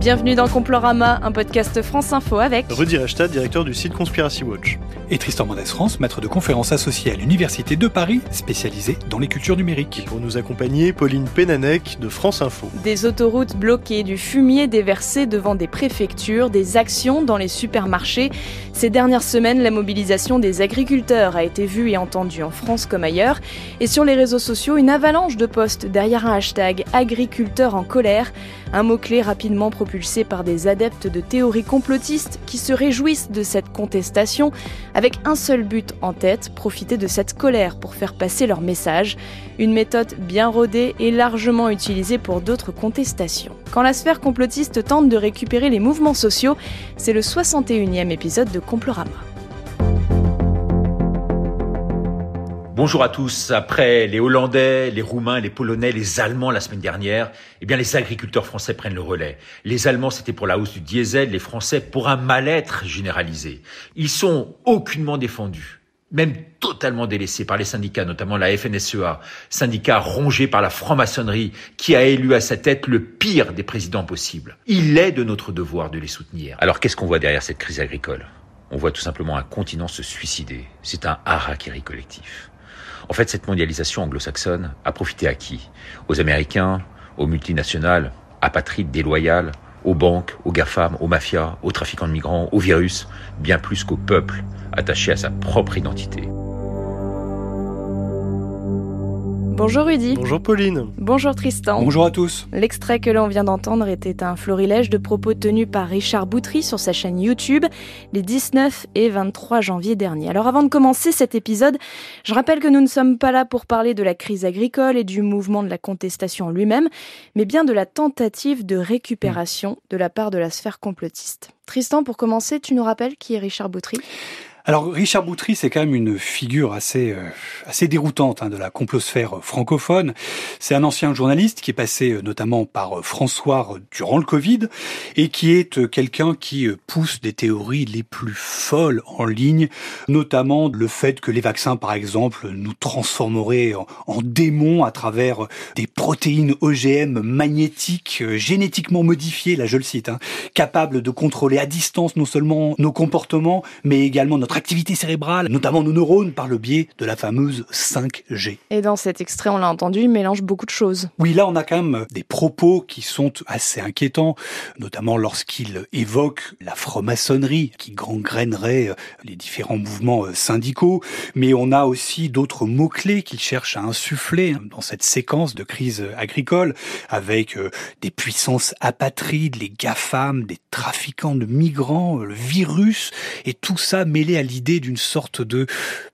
Bienvenue dans Complorama, un podcast France Info avec Rudy Reichstadt, directeur du site Conspiracy Watch. Et Tristan Mendes France, maître de conférences associé à l'Université de Paris, spécialisé dans les cultures numériques. Pour nous accompagner, Pauline Pénanec de France Info. Des autoroutes bloquées, du fumier déversé devant des préfectures, des actions dans les supermarchés. Ces dernières semaines, la mobilisation des agriculteurs a été vue et entendue en France comme ailleurs. Et sur les réseaux sociaux, une avalanche de posts derrière un hashtag agriculteurs en colère, un mot-clé rapidement propulsé par des adeptes de théories complotistes qui se réjouissent de cette contestation avec un seul but en tête, profiter de cette colère pour faire passer leur message. Une méthode bien rodée et largement utilisée pour d'autres contestations. Quand la sphère complotiste tente de récupérer les mouvements sociaux, c'est le 61e épisode de Complorama. Bonjour à tous. Après les Hollandais, les Roumains, les Polonais, les Allemands la semaine dernière, eh bien les agriculteurs français prennent le relais. Les Allemands c'était pour la hausse du diesel, les Français pour un mal-être généralisé. Ils sont aucunement défendus, même totalement délaissés par les syndicats, notamment la FNSEA, syndicat rongé par la franc-maçonnerie qui a élu à sa tête le pire des présidents possibles. Il est de notre devoir de les soutenir. Alors qu'est-ce qu'on voit derrière cette crise agricole? On voit tout simplement un continent se suicider. C'est un harakiri collectif. En fait, cette mondialisation anglo-saxonne a profité à qui? Aux Américains, aux multinationales, apatrides déloyales, aux banques, aux GAFAM, aux mafias, aux trafiquants de migrants, aux virus, bien plus qu'au peuple attaché à sa propre identité. Bonjour Rudy. Bonjour Pauline. Bonjour Tristan. Bonjour à tous. L'extrait que l'on vient d'entendre était un florilège de propos tenus par Richard Boutry sur sa chaîne YouTube les 19 et 23 janvier dernier. Alors avant de commencer cet épisode, je rappelle que nous ne sommes pas là pour parler de la crise agricole et du mouvement de la contestation lui-même, mais bien de la tentative de récupération de la part de la sphère complotiste. Tristan, pour commencer, tu nous rappelles qui est Richard Boutry? Alors Richard Boutry, c'est quand même une figure assez euh, assez déroutante hein, de la complosphère francophone. C'est un ancien journaliste qui est passé euh, notamment par euh, François durant le Covid et qui est quelqu'un qui pousse des théories les plus folles en ligne, notamment le fait que les vaccins, par exemple, nous transformeraient en, en démons à travers des protéines OGM magnétiques génétiquement modifiées, là je le cite, hein, capables de contrôler à distance non seulement nos comportements, mais également notre activité cérébrale, notamment nos neurones, par le biais de la fameuse 5G. Et dans cet extrait, on l'a entendu, il mélange beaucoup de choses. Oui, là, on a quand même des propos qui sont assez inquiétants, notamment lorsqu'il évoque la franc-maçonnerie qui gangrènerait euh, les différents mouvements euh, syndicaux, mais on a aussi d'autres mots-clés qu'il cherche à insuffler hein, dans cette séquence de crise agricole, avec euh, des puissances apatrides, les GAFAM, des trafiquants de migrants, le virus, et tout ça mêlé à l'idée d'une sorte de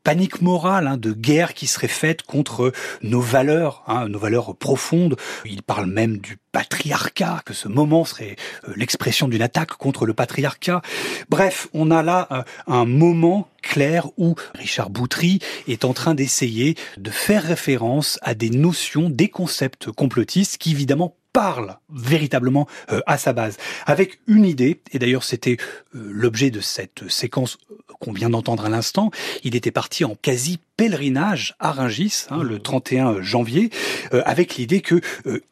panique morale, hein, de guerre qui serait faite contre nos valeurs, hein, nos valeurs profondes. Il parle même du patriarcat, que ce moment serait euh, l'expression d'une attaque contre le patriarcat. Bref, on a là euh, un moment clair où Richard Boutry est en train d'essayer de faire référence à des notions, des concepts complotistes qui évidemment parle véritablement euh, à sa base, avec une idée, et d'ailleurs c'était euh, l'objet de cette séquence euh, qu'on vient d'entendre à l'instant, il était parti en quasi pèlerinage à Rungis hein, le 31 janvier, avec l'idée que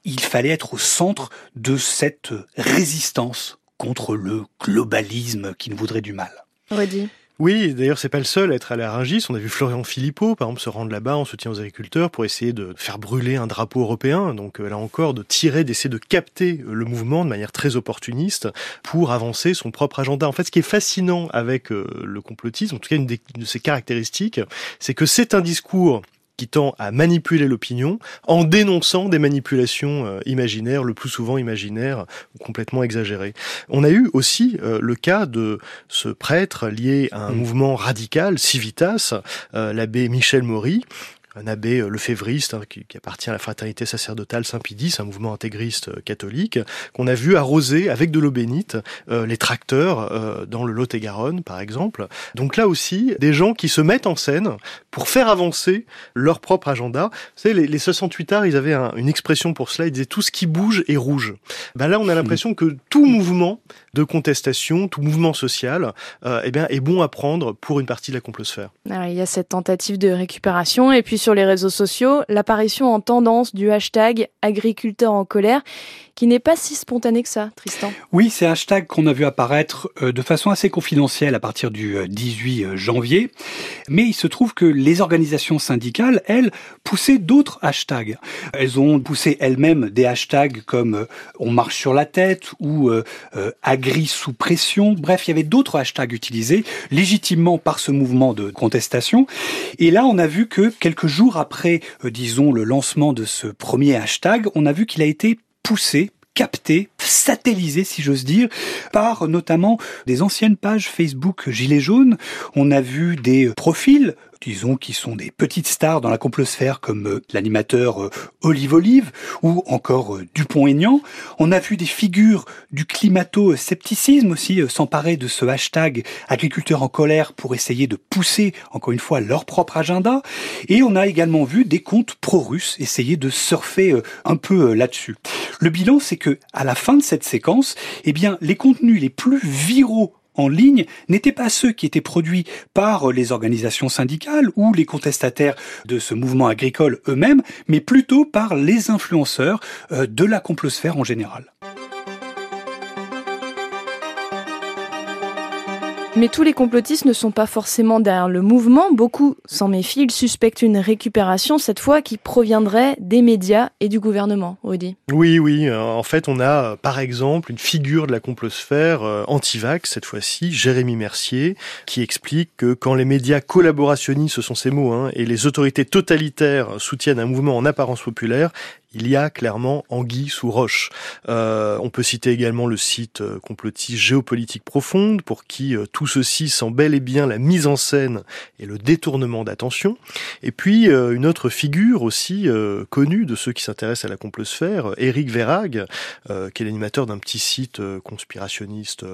il fallait être au centre de cette résistance contre le globalisme qui nous voudrait du mal. Oui, d'ailleurs, c'est pas le seul à être à Rungis. On a vu Florian Philippot, par exemple, se rendre là-bas en soutien aux agriculteurs pour essayer de faire brûler un drapeau européen. Donc là encore, de tirer, d'essayer de capter le mouvement de manière très opportuniste pour avancer son propre agenda. En fait, ce qui est fascinant avec euh, le complotisme, en tout cas une de ses caractéristiques, c'est que c'est un discours qui tend à manipuler l'opinion en dénonçant des manipulations euh, imaginaires, le plus souvent imaginaires ou complètement exagérées. On a eu aussi euh, le cas de ce prêtre lié à un mmh. mouvement radical, Civitas, euh, l'abbé Michel Maury, un abbé euh, lefévriste hein, qui, qui, appartient à la fraternité sacerdotale Saint-Pidis, un mouvement intégriste euh, catholique, qu'on a vu arroser avec de l'eau bénite euh, les tracteurs euh, dans le Lot-et-Garonne, par exemple. Donc là aussi, des gens qui se mettent en scène pour faire avancer leur propre agenda. Vous savez, les, les 68 arts, ils avaient un, une expression pour cela, ils disaient tout ce qui bouge est rouge. Ben là, on a l'impression que tout mouvement de contestation, tout mouvement social, euh, eh bien, est bon à prendre pour une partie de la complosphère. Alors, il y a cette tentative de récupération et puis sur les réseaux sociaux l'apparition en tendance du hashtag agriculteur en colère qui n'est pas si spontané que ça, Tristan. Oui, c'est un hashtag qu'on a vu apparaître euh, de façon assez confidentielle à partir du 18 euh, euh, janvier, mais il se trouve que les organisations syndicales, elles, poussaient d'autres hashtags. Elles ont poussé elles-mêmes des hashtags comme on marche sur la tête ou agri sous pression. Bref, il y avait d'autres hashtags utilisés légitimement par ce mouvement de contestation. Et là, on a vu que quelques jours après, disons, le lancement de ce premier hashtag, on a vu qu'il a été poussé capté, satellisé si j'ose dire, par notamment des anciennes pages Facebook Gilets jaunes. On a vu des profils disons, qui sont des petites stars dans la complosphère comme euh, l'animateur euh, Olive Olive ou encore euh, Dupont-Aignan. On a vu des figures du climato-scepticisme aussi s'emparer de ce hashtag agriculteurs en colère pour essayer de pousser, encore une fois, leur propre agenda. Et on a également vu des comptes pro-russes essayer de surfer un peu là-dessus. Le bilan, c'est que à la fin de cette séquence, eh bien, les contenus les plus viraux en ligne n'étaient pas ceux qui étaient produits par les organisations syndicales ou les contestataires de ce mouvement agricole eux-mêmes, mais plutôt par les influenceurs euh, de la complosphère en général. Mais tous les complotistes ne sont pas forcément derrière le mouvement. Beaucoup s'en méfient. Ils suspectent une récupération, cette fois, qui proviendrait des médias et du gouvernement, Rudy. Oui, oui. Euh, en fait, on a, euh, par exemple, une figure de la complosphère euh, anti-vax, cette fois-ci, Jérémy Mercier, qui explique que quand les médias collaborationnistes, ce sont ces mots, hein, et les autorités totalitaires soutiennent un mouvement en apparence populaire, il y a clairement anguille sous roche. Euh, on peut citer également le site euh, complotiste Géopolitique Profonde, pour qui euh, tout ceci sent bel et bien la mise en scène et le détournement d'attention. Et puis une autre figure aussi connue de ceux qui s'intéressent à la complosphère, Eric Verrag, qui est l'animateur d'un petit site conspirationniste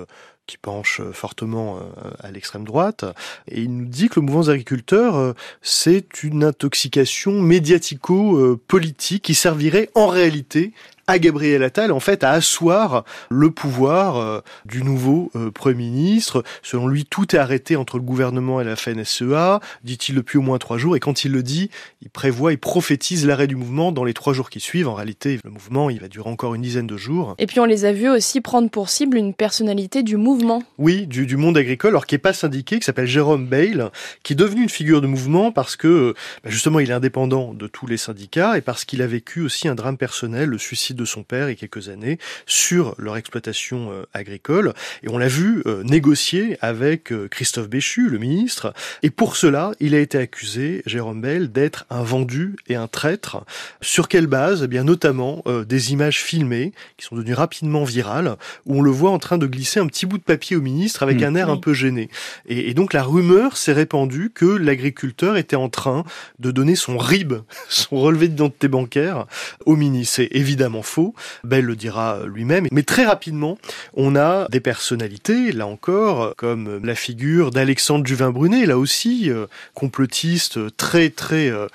qui penche euh, fortement euh, à l'extrême droite. Et il nous dit que le mouvement des agriculteurs, euh, c'est une intoxication médiatico-politique qui servirait en réalité à Gabriel Attal, en fait, à asseoir le pouvoir euh, du nouveau euh, Premier ministre. Selon lui, tout est arrêté entre le gouvernement et la FNSEA, dit-il depuis au moins trois jours. Et quand il le dit, il prévoit, il prophétise l'arrêt du mouvement dans les trois jours qui suivent. En réalité, le mouvement, il va durer encore une dizaine de jours. Et puis on les a vus aussi prendre pour cible une personnalité du mouvement. Oui, du, du monde agricole, alors qui n'est pas syndiqué, qui s'appelle Jérôme Bale, qui est devenu une figure de mouvement parce que, bah, justement, il est indépendant de tous les syndicats et parce qu'il a vécu aussi un drame personnel, le suicide de son père il y a quelques années sur leur exploitation euh, agricole. Et on l'a vu euh, négocier avec euh, Christophe Béchu, le ministre. Et pour cela, il a été accusé, Jérôme Bell, d'être un vendu et un traître. Sur quelle base? Eh bien, notamment des images filmées qui sont devenues rapidement virales, où on le voit en train de glisser un petit bout de papier au ministre avec mmh. un air un peu gêné. Et, et donc la rumeur s'est répandue que l'agriculteur était en train de donner son RIB, son relevé d'identité bancaire, au ministre. C'est évidemment faux. Bell le dira lui-même. Mais très rapidement, on a des personnalités, là encore, comme la figure d'Alexandre Juvin-Brunet, là aussi, euh, complotiste très très euh,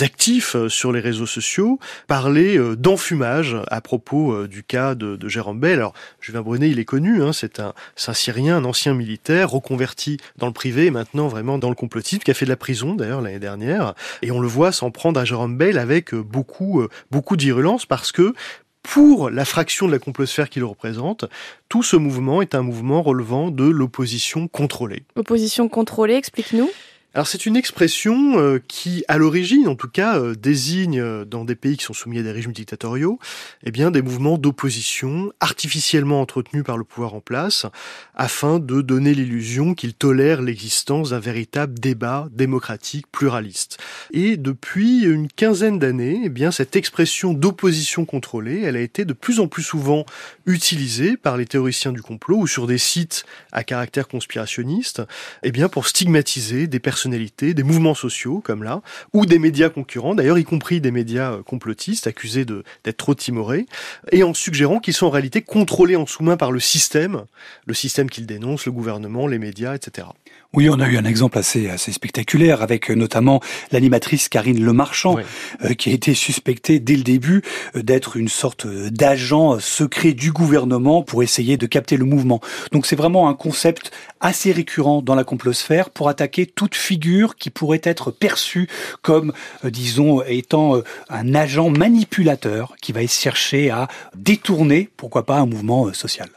actif euh, sur les réseaux sociaux, parler d'enfumage à propos du cas de, Jérôme Bell. Alors, Juvin Brunet, il est connu, hein, c'est un, un Syrien, un ancien militaire, reconverti dans le privé et maintenant vraiment dans le complotisme, qui a fait de la prison d'ailleurs l'année dernière. Et on le voit s'en prendre à Jérôme Bell avec beaucoup, beaucoup d'irrulence parce que pour la fraction de la complosphère qu'il représente, tout ce mouvement est un mouvement relevant de l'opposition contrôlée. Opposition contrôlée, explique-nous. Alors c'est une expression euh, qui, à l'origine, en tout cas, euh, désigne euh, dans des pays qui sont soumis à des régimes dictatoriaux, eh bien des mouvements d'opposition artificiellement entretenus par le pouvoir en place, afin de donner l'illusion qu'ils tolèrent l'existence d'un véritable débat démocratique pluraliste. Et depuis une quinzaine d'années, eh bien cette expression d'opposition contrôlée, elle a été de plus en plus souvent utilisée par les théoriciens du complot ou sur des sites à caractère conspirationniste, eh bien pour stigmatiser des personnes des mouvements sociaux comme là, ou des médias concurrents, d'ailleurs y compris des médias euh, complotistes accusés d'être trop timorés, et en suggérant qu'ils sont en réalité contrôlés en sous-main par le système, le système qu'ils dénoncent, le gouvernement, les médias, etc. Oui, on a eu un exemple assez, assez spectaculaire avec euh, notamment l'animatrice Karine Lemarchand, euh, qui a été suspectée dès le début euh, d'être une sorte d'agent secret du gouvernement pour essayer de capter le mouvement. Donc c'est vraiment un concept assez récurrent dans la complosphère pour attaquer toute figure qui pourrait être perçue comme, disons, étant un agent manipulateur qui va chercher à détourner, pourquoi pas, un mouvement social.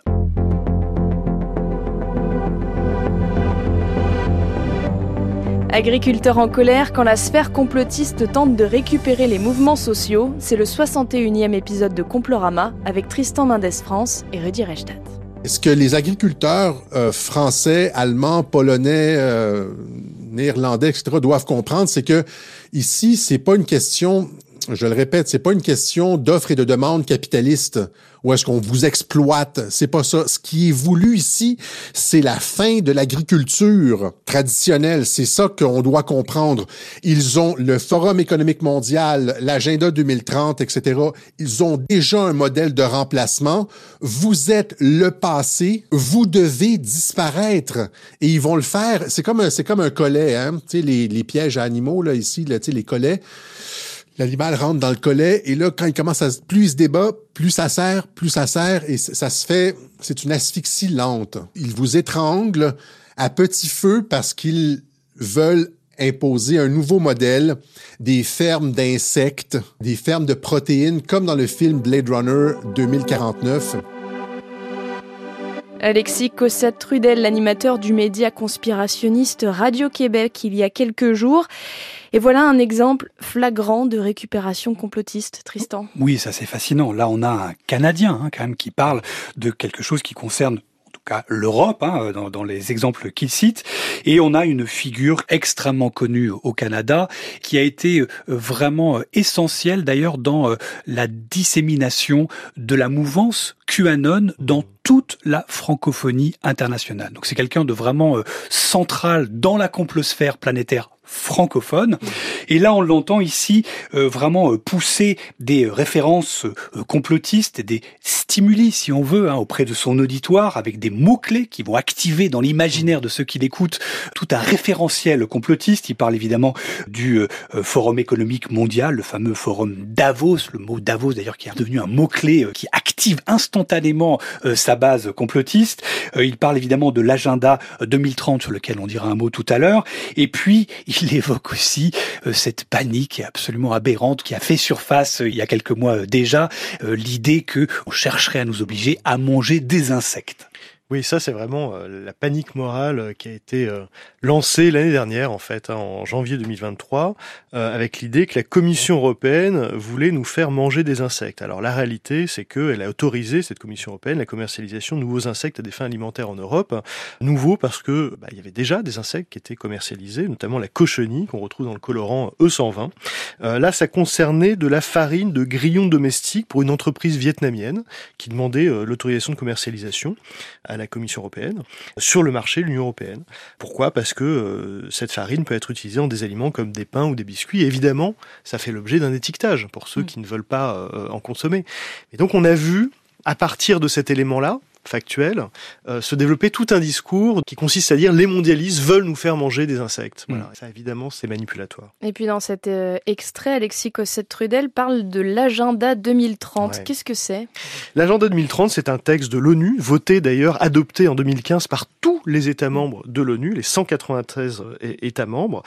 Agriculteurs en colère quand la sphère complotiste tente de récupérer les mouvements sociaux, c'est le 61e épisode de Complorama avec Tristan Mendes France et Rudy Reichstadt. Ce que les agriculteurs euh, français, allemands, polonais, euh, néerlandais, etc. doivent comprendre, c'est que ici, c'est pas une question je le répète, c'est pas une question d'offre et de demande capitaliste ou est-ce qu'on vous exploite. C'est pas ça. Ce qui est voulu ici, c'est la fin de l'agriculture traditionnelle. C'est ça qu'on doit comprendre. Ils ont le Forum économique mondial, l'agenda 2030, etc. Ils ont déjà un modèle de remplacement. Vous êtes le passé. Vous devez disparaître. Et ils vont le faire. C'est comme c'est comme un collet, hein. Tu sais, les, les pièges à animaux, là, ici, là, tu sais, les collets. L'animal rentre dans le collet et là, quand il commence à plus il se débat, plus ça serre, plus ça serre et ça se fait, c'est une asphyxie lente. Ils vous étranglent à petit feu parce qu'ils veulent imposer un nouveau modèle des fermes d'insectes, des fermes de protéines, comme dans le film Blade Runner 2049. Alexis Cossette-Trudel, l'animateur du média conspirationniste Radio-Québec il y a quelques jours. Et voilà un exemple flagrant de récupération complotiste, Tristan. Oui, ça c'est fascinant. Là, on a un Canadien hein, quand même qui parle de quelque chose qui concerne cas l'Europe, hein, dans, dans, les exemples qu'il cite. Et on a une figure extrêmement connue au Canada qui a été euh, vraiment euh, essentielle d'ailleurs dans euh, la dissémination de la mouvance QAnon dans toute la francophonie internationale. Donc c'est quelqu'un de vraiment central dans la complosphère planétaire francophone. Et là, on l'entend ici euh, vraiment euh, pousser des références euh, complotistes, des stimuli, si on veut, hein, auprès de son auditoire, avec des mots-clés qui vont activer dans l'imaginaire de ceux qui l'écoutent tout un référentiel complotiste. Il parle évidemment du Forum économique mondial, le fameux Forum Davos, le mot Davos d'ailleurs qui est devenu un mot-clé qui active instantanément sa base complotiste. il parle évidemment de l'agenda 2030 sur lequel on dira un mot tout à l'heure. Et puis, évoque aussi euh, cette panique absolument aberrante qui a fait surface euh, il y a quelques mois euh, déjà, l'idée que on chercherait à nous obliger à manger des insectes. Oui, ça c'est vraiment euh, la panique morale euh, qui a été euh, lancée l'année dernière, en fait, hein, en janvier 2023, avec l'idée que la Commission européenne voulait nous faire manger des insectes. Alors la réalité, c'est qu'elle a autorisé, cette Commission européenne, la commercialisation de nouveaux insectes à des fins alimentaires en Europe. Nouveaux parce que bah, il y avait déjà des insectes qui étaient commercialisés, notamment la cochenille qu'on retrouve dans le colorant E120. là, ça concernait de la farine de grillons domestiques pour une entreprise vietnamienne qui demandait l'autorisation de commercialisation à la Commission européenne sur le marché de l'Union européenne. Pourquoi? Parce que euh, cette farine peut être utilisée en des aliments comme des pains ou des biscuits. évidemment, ça fait l'objet d'un étiquetage pour ceux mm. qui ne veulent pas euh, en consommer. Et donc on a vu, à partir de cet élément-là, factuel, euh, se développer tout un discours qui consiste à dire les mondialistes veulent nous faire manger des insectes. Voilà. Mm. Ça, évidemment, c'est manipulatoire. Et puis dans cet euh, extrait, Alexis Cossette-Trudel parle de l'agenda 2030. Qu'est-ce que c'est? L'agenda 2030, c'est un texte de l'ONU, voté d'ailleurs, adopté en 2015 par tous les États membres de l'ONU, les 193 euh, États membres.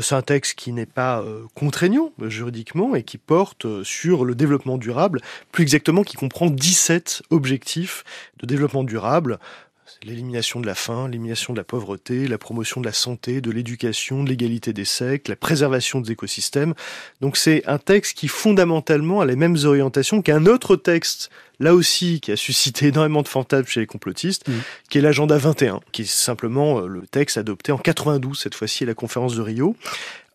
c'est un texte qui n'est pas contraignant juridiquement et qui porte sur le développement durable, plus exactement qui comprend 17 objectifs de développement durable, l'élimination de la faim, l'élimination de la pauvreté, la promotion de la santé, de l'éducation, de l'égalité des sexes, la préservation des écosystèmes. Donc c'est un texte qui fondamentalement a les mêmes orientations qu'un autre texte, là aussi, qui a suscité énormément de fantasmes chez les complotistes, mmh. qui est l'agenda 21, qui est simplement euh, le texte adopté en 92, cette fois-ci à la conférence de Rio,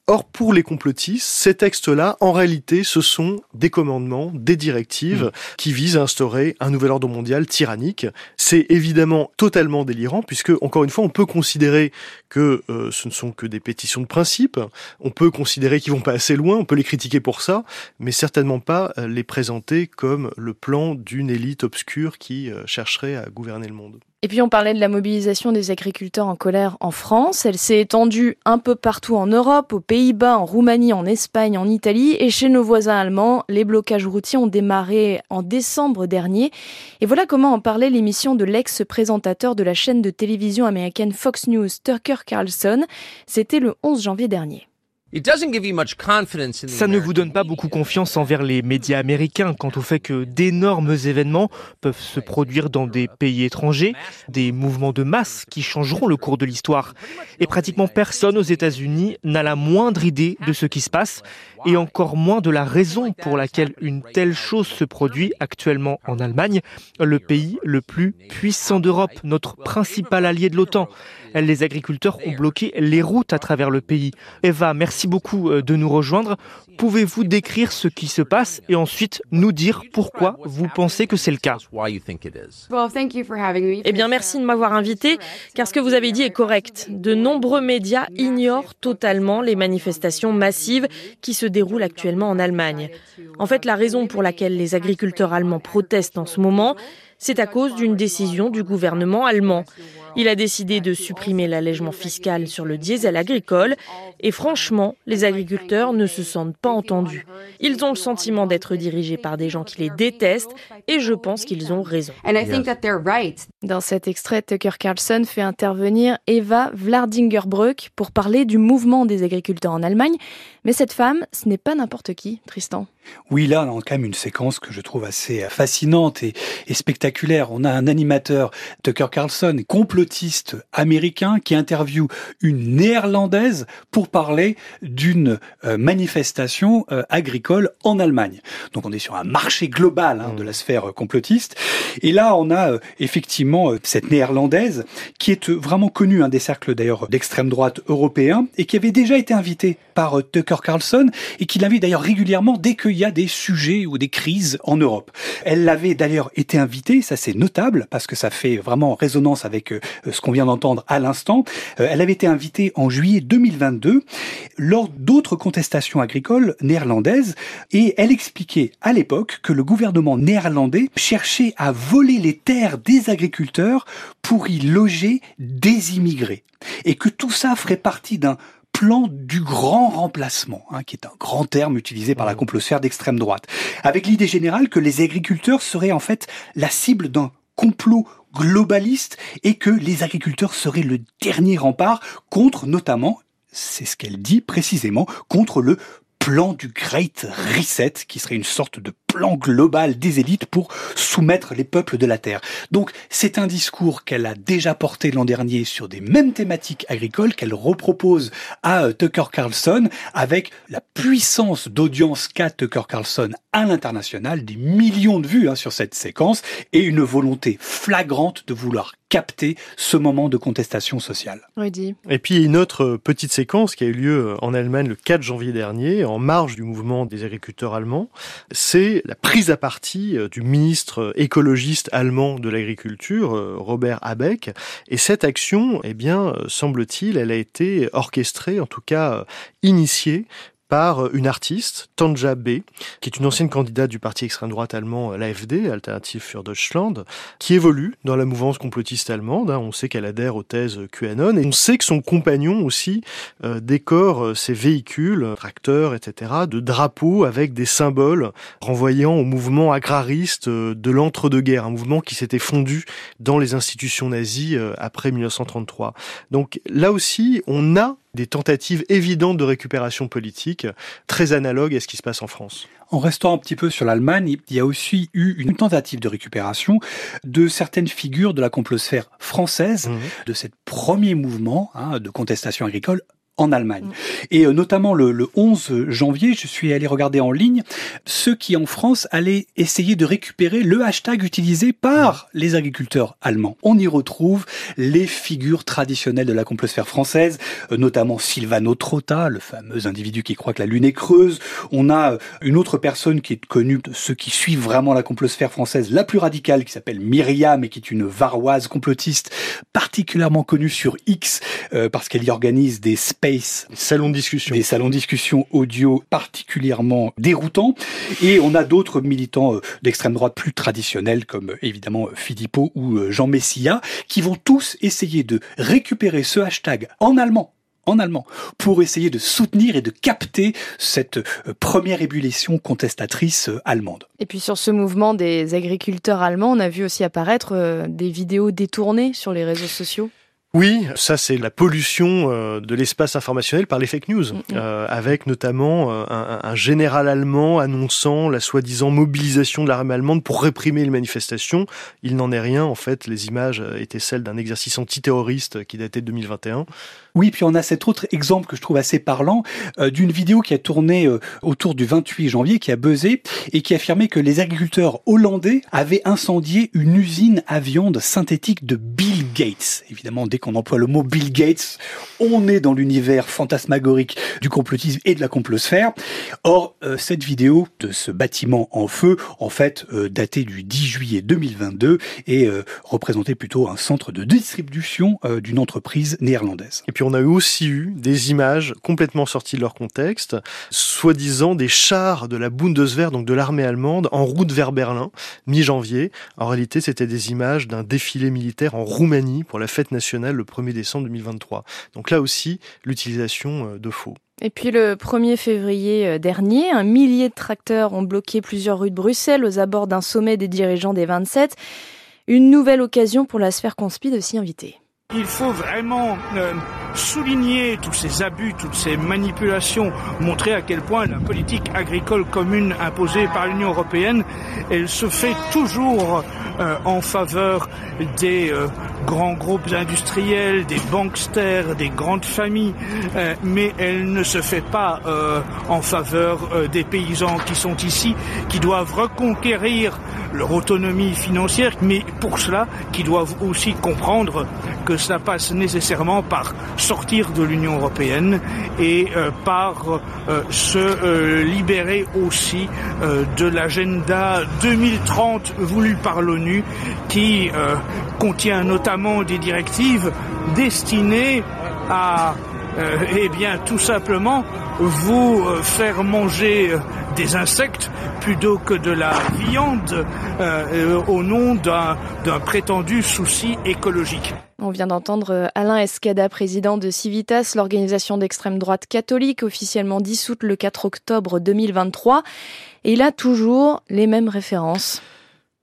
Or, pour les complotistes, ces textes-là, en réalité, ce sont des commandements, des directives mmh. qui visent à instaurer un nouvel ordre mondial tyrannique. C'est évidemment totalement délirant, puisque, encore une fois, on peut considérer que euh, ce ne sont que des pétitions de principe. On peut considérer qu'ils vont pas assez loin, on peut les critiquer pour ça, mais certainement pas euh, les présenter comme le plan d'une élite obscure qui euh, chercherait à gouverner le monde. Et puis on parlait de la mobilisation des agriculteurs en colère en France. Elle s'est étendue un peu partout en Europe, aux Pays-Bas, en Roumanie, en Espagne, en Italie et chez nos voisins allemands. Les blocages routiers ont démarré en décembre dernier. Et voilà comment en parlait l'émission de l'ex-présentateur de la chaîne de télévision américaine Fox News, Tucker Carlson. C'était le 11 janvier dernier. Ça ne vous donne pas beaucoup confiance envers les médias américains quant au fait que d'énormes événements peuvent se produire dans des pays étrangers, des mouvements de masse qui changeront le cours de l'histoire. Et pratiquement personne aux États-Unis n'a la moindre idée de ce qui se passe et encore moins de la raison pour laquelle une telle chose se produit actuellement en Allemagne, le pays le plus puissant d'Europe, notre principal allié de l'OTAN. Les agriculteurs ont bloqué les routes à travers le pays. Eva, merci beaucoup euh, de nous rejoindre. Pouvez-vous décrire ce qui se passe et ensuite nous dire pourquoi vous pensez que c'est le cas? Eh bien, merci de m'avoir invité, car ce que vous avez dit est correct. De nombreux médias ignorent totalement les manifestations massives qui se déroulent actuellement en Allemagne. En fait, la raison pour laquelle les agriculteurs allemands protestent en ce moment, c'est à cause d'une décision du gouvernement allemand. Il a décidé de supprimer l'allègement fiscal sur le diesel agricole et franchement, les agriculteurs ne se sentent pas entendus. Ils ont le sentiment d'être dirigés par des gens qui les détestent et je pense qu'ils ont raison. Dans cet extrait, Tucker Carlson fait intervenir Eva Vlardingerbroek pour parler du mouvement des agriculteurs en Allemagne. Mais cette femme, ce n'est pas n'importe qui, Tristan. Oui, là, on a quand même une séquence que je trouve assez fascinante et, et spectaculaire. On a un animateur, Tucker Carlson, complotiste américain, qui interviewe une néerlandaise pour parler d'une euh, manifestation euh, agricole en Allemagne. Donc on est sur un marché global hein, de la sphère euh, complotiste. Et là, on a effectivement cette néerlandaise qui est vraiment connue hein, des cercles d'ailleurs d'extrême droite européens et qui avait déjà été invitée par Tucker Carlson et qui l'invite d'ailleurs régulièrement dès qu'il y a des sujets ou des crises en Europe. Elle l'avait d'ailleurs été invitée, ça c'est notable parce que ça fait vraiment résonance avec ce qu'on vient d'entendre à l'instant. Elle avait été invitée en juillet 2022 lors d'autres contestations agricoles néerlandaises et elle expliquait à l'époque que le gouvernement néerlandais cherchait à voler les terres des agriculteurs pour y loger des immigrés. Et que tout ça ferait partie d'un plan du grand remplacement, hein, qui est un grand terme utilisé par la complosphère d'extrême droite, avec l'idée générale que les agriculteurs seraient en fait la cible d'un complot globaliste et que les agriculteurs seraient le dernier rempart contre notamment c'est ce qu'elle dit précisément, contre le plan du Great Reset, qui serait une sorte de plan global des élites pour soumettre les peuples de la Terre. Donc c'est un discours qu'elle a déjà porté l'an dernier sur des mêmes thématiques agricoles qu'elle repropose à euh, Tucker Carlson avec la puissance d'audience qu'a Tucker Carlson à l'international, des millions de vues hein, sur cette séquence et une volonté flagrante de vouloir capter ce moment de contestation sociale. Et puis une autre petite séquence qui a eu lieu en Allemagne le 4 janvier dernier, en marge du mouvement des agriculteurs allemands, c'est la prise à partie euh, du ministre écologiste allemand de l'agriculture, euh, Robert Habeck. Et cette action, eh bien, euh, semble-t-il, elle a été orchestrée, en tout cas initiée par une artiste, Tanja B., qui est une ancienne candidate du parti extrême droite allemand, l'AFD, Alternative für Deutschland, qui évolue dans la mouvance complotiste allemande. Hein. On sait qu'elle adhère aux thèses QAnon et on sait que son compagnon aussi euh, décore euh, ses véhicules, tracteurs, etc., de drapeaux avec des symboles renvoyant au mouvement agrariste euh, de l'entre-deux-guerres, un mouvement qui s'était fondu dans les institutions nazies après 1933. Donc là aussi, on a des tentatives évidentes de récupération politique, très analogues à ce qui se passe en France. En restant un petit peu sur l'Allemagne, il y a aussi eu une tentative de récupération de certaines figures de la complosphère française, mmh. de ce premier mouvement hein, de contestation agricole en Allemagne. Mm. Et euh, notamment le, le, 11 janvier, je suis allé regarder en ligne ceux qui en France allaient essayer de récupérer le hashtag utilisé par les agriculteurs allemands. On y retrouve les figures traditionnelles de la complosphère française, euh, notamment Silvano Trotta, le fameux individu qui croit que la lune est creuse. On a euh, une autre personne qui est connue de ceux qui suivent vraiment la complosphère française la plus radicale, qui s'appelle Myriam et qui est une varoise complotiste particulièrement connue sur X parce qu'elle y organise des space des salons de discussion, des salons de discussion audio particulièrement déroutants. Et on a d'autres militants euh, d'extrême droite plus traditionnels, comme euh, évidemment euh, Philippot ou Jean Messia, qui vont tous essayer de récupérer ce hashtag en allemand en allemand pour essayer de soutenir et de capter cette première ébullition contestatrice allemande. Et puis sur ce mouvement des agriculteurs allemands, on a vu aussi apparaître des vidéos détournées sur les réseaux sociaux. Oui, ça c'est la pollution euh, de l'espace informationnel par les fake news. Euh, avec notamment euh, un, un, général allemand annonçant la soi-disant mobilisation de l'armée allemande pour réprimer les manifestations. Il n'en est rien, en fait, les images étaient celles d'un exercice antiterroriste qui datait de 2021. Oui, puis on a cet autre exemple que je trouve assez parlant d'une vidéo qui a tourné autour du 28 janvier, qui a buzzé et qui affirmait que les agriculteurs hollandais avaient incendié une usine à viande synthétique de Bill Gates. Évidemment, qu'on emploie le mot Bill Gates, on est dans l'univers fantasmagorique du complotisme et de la complosphère. Or, euh, cette vidéo de ce bâtiment en feu, en fait, euh, datée du 10 juillet 2022, et euh, représentait plutôt un centre de distribution d'une entreprise néerlandaise. Et puis on a aussi eu des images complètement sorties de leur contexte, soi-disant des chars de la Bundeswehr, donc de l'armée allemande, en route vers Berlin, mi-janvier. En réalité, c'était des images d'un défilé militaire en Roumanie pour la fête nationale le 1er décembre 2023. Donc là aussi, l'utilisation euh, de faux. Et puis le 1er février euh, dernier, un millier de tracteurs ont bloqué plusieurs rues de Bruxelles aux abords d'un sommet des dirigeants des 27. Une nouvelle occasion pour la sphère conspi de s'y inviter. Il faut vraiment euh, souligner tous ces abus, toutes ces manipulations, montrer à quel point la politique agricole commune imposée par l'Union européenne, elle se fait toujours euh, en faveur des euh, grands groupes industriels, des banksters, des grandes familles, mais elle ne se fait pas en faveur des paysans qui sont ici, qui doivent reconquérir leur autonomie financière, mais pour cela, qui doivent aussi comprendre que cela passe nécessairement par sortir de l'Union européenne et euh, par euh, se euh, libérer aussi de l'agenda 2030 voulu par l'ONU qui contient notamment des directives destinées à eh bien tout simplement vous faire manger des insectes plutôt que de la viande au nom d'un prétendu souci écologique. On vient d'entendre euh, Alain Escada, président de Civitas, l'organisation d'extrême droite catholique officiellement dissoute le 4 octobre 2023. Et il a toujours les mêmes références.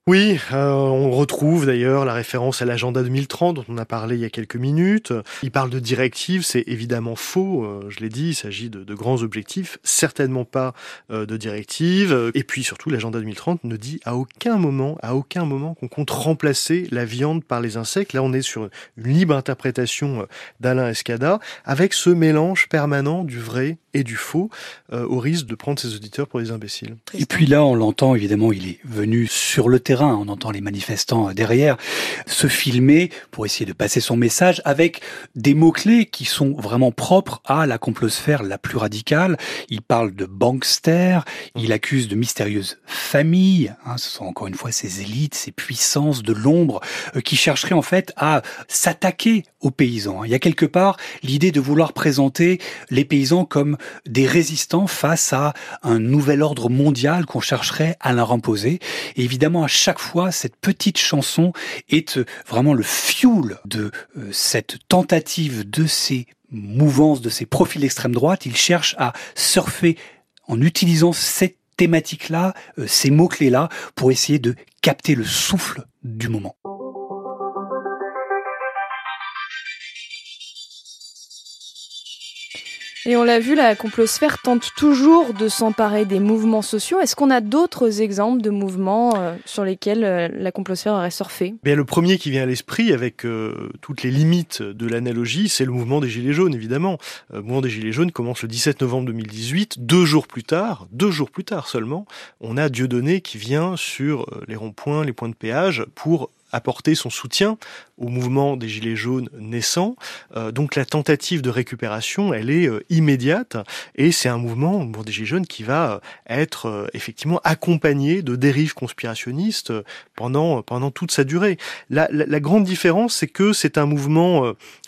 Oui, euh, on retrouve d'ailleurs la référence à l'agenda 2030 dont on a parlé il y a quelques minutes. Il parle de directives, c'est évidemment faux, euh, je l'ai dit, il s'agit de, grands objectifs, certainement pas euh, de directives. Et puis surtout, l'agenda 2030 ne dit à aucun moment, à aucun moment qu'on compte remplacer la viande par les insectes. Là, on est sur une libre interprétation d'Alain Escada, avec ce mélange permanent du vrai et du faux, au risque de prendre ses auditeurs pour des imbéciles. Et puis là, on l'entend, évidemment, il est venu sur le terrain on entend les manifestants derrière, se filmer pour essayer de passer son message avec des mots-clés qui sont vraiment propres à la complosphère la plus radicale. Il parle de bankster, il accuse de mystérieuses familles, hein, ce sont encore une fois ces élites, ces puissances de l'ombre euh, qui chercheraient en fait à s'attaquer aux paysans. Il y a quelque part l'idée de vouloir présenter les paysans comme des résistants face à un nouvel ordre mondial qu'on chercherait à leur imposer. Et évidemment, à chaque fois, cette petite chanson est euh, vraiment le fuel de euh, cette tentative de ces mouvances, de ces profils d'extrême droite. Ils cherchent à surfer en utilisant cette thématique-là, euh, ces mots-clés-là, pour essayer de capter le souffle du moment. Et on l'a vu, la complosphère tente toujours de s'emparer des mouvements sociaux. Est-ce qu'on a d'autres exemples de mouvements euh, sur lesquels euh, la complosphère aurait surfé? Bien, Le premier qui vient à l'esprit, avec euh, toutes les limites de l'analogie, c'est le mouvement des Gilets jaunes, évidemment. le mouvement des Gilets jaunes commence le 17 novembre 2018. Deux jours plus tard, deux jours plus tard seulement, on a Dieudonné qui vient sur les ronds-points, les points de péage, pour apporter son soutien au mouvement des Gilets jaunes naissant. Euh, donc la tentative de récupération, elle est euh, immédiate et c'est un mouvement, le mouvement des Gilets jaunes, qui va euh, être effectivement accompagné de dérives conspirationnistes pendant, pendant toute sa durée. La, la, la grande différence, c'est que c'est un mouvement,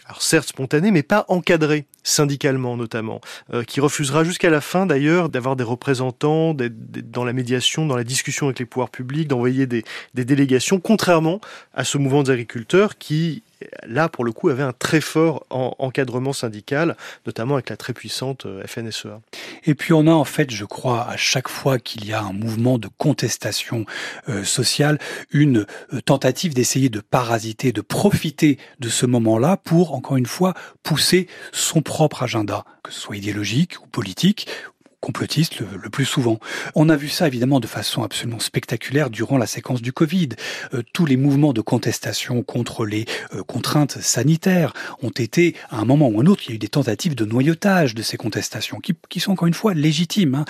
alors certes spontané, mais pas encadré syndicalement notamment, qui refusera jusqu'à la fin d'ailleurs d'avoir des représentants, d'être dans la médiation, dans la discussion avec les pouvoirs publics, d'envoyer des, des délégations, contrairement à ce mouvement des agriculteurs qui, là, pour le coup, avait un très fort encadrement syndical, notamment avec la très puissante euh, FNSEA. Et puis on a en fait, je crois, à chaque fois qu'il y a un mouvement de contestation euh, sociale, une euh, tentative d'essayer de parasiter, de profiter de ce moment-là pour, encore une fois, pousser son propre agenda, que ce soit idéologique ou politique, complotiste le, plus souvent. On a vu ça évidemment de façon absolument spectaculaire durant la séquence du Covid. Euh, tous les mouvements de contestation contre les euh, contraintes sanitaires ont été, à un moment ou un autre, il y a eu des tentatives de noyautage de ces contestations, qui, qui sont encore une fois légitimes. Hein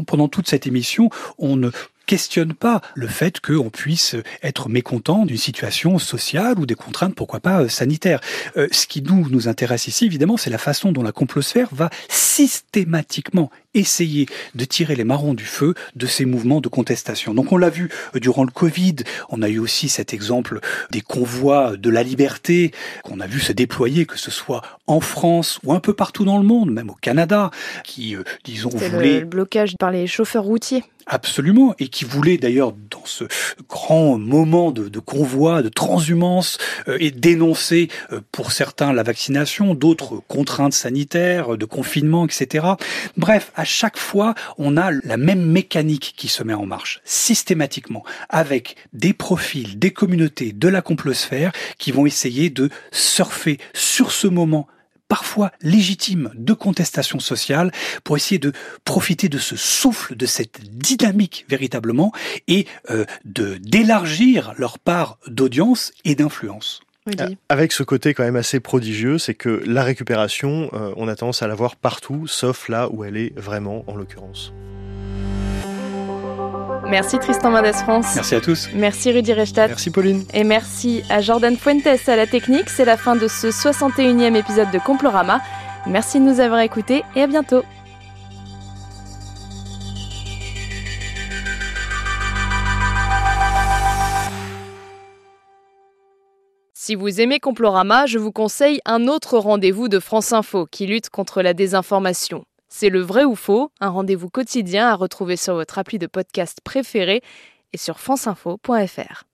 pendant toute cette émission, on ne questionne pas le fait qu'on puisse être mécontent d'une situation sociale ou des contraintes, pourquoi pas, euh, sanitaires. Euh, ce qui nous, nous intéresse ici, évidemment, c'est la façon dont la complosphère va systématiquement essayer de tirer les marrons du feu de ces mouvements de contestation. Donc on l'a vu euh, durant le Covid, on a eu aussi cet exemple des convois de la liberté qu'on a vu se déployer, que ce soit en France ou un peu partout dans le monde, même au Canada, qui, disons, voulaient... le blocage par les chauffeurs routiers. Absolument, et qui voulait d'ailleurs dans ce grand moment de, convoi, de transhumance, euh, et dénoncer euh, pour certains la vaccination, d'autres contraintes sanitaires, de confinement, etc. Bref, à chaque fois, on a la même mécanique qui se met en marche, systématiquement, avec des profils, des communautés de la complosphère qui vont essayer de surfer sur ce moment parfois légitime de contestation sociale pour essayer de profiter de ce souffle, de cette dynamique véritablement et euh, de d'élargir leur part d'audience et d'influence. Avec ce côté quand même assez prodigieux, c'est que la récupération, euh, on a tendance à la voir partout, sauf là où elle est vraiment, en l'occurrence. Merci Tristan Mendes France. Merci à tous. Merci Rudy Rechtat. Merci Pauline. Et merci à Jordan Fuentes à la technique. C'est la fin de ce 61e épisode de Complorama. Merci de nous avoir écoutés et à bientôt. Si vous aimez Complorama, je vous conseille un autre rendez-vous de France Info qui lutte contre la désinformation. C'est le vrai ou faux, un rendez-vous quotidien à retrouver sur votre appli de podcast préféré et sur franceinfo.fr.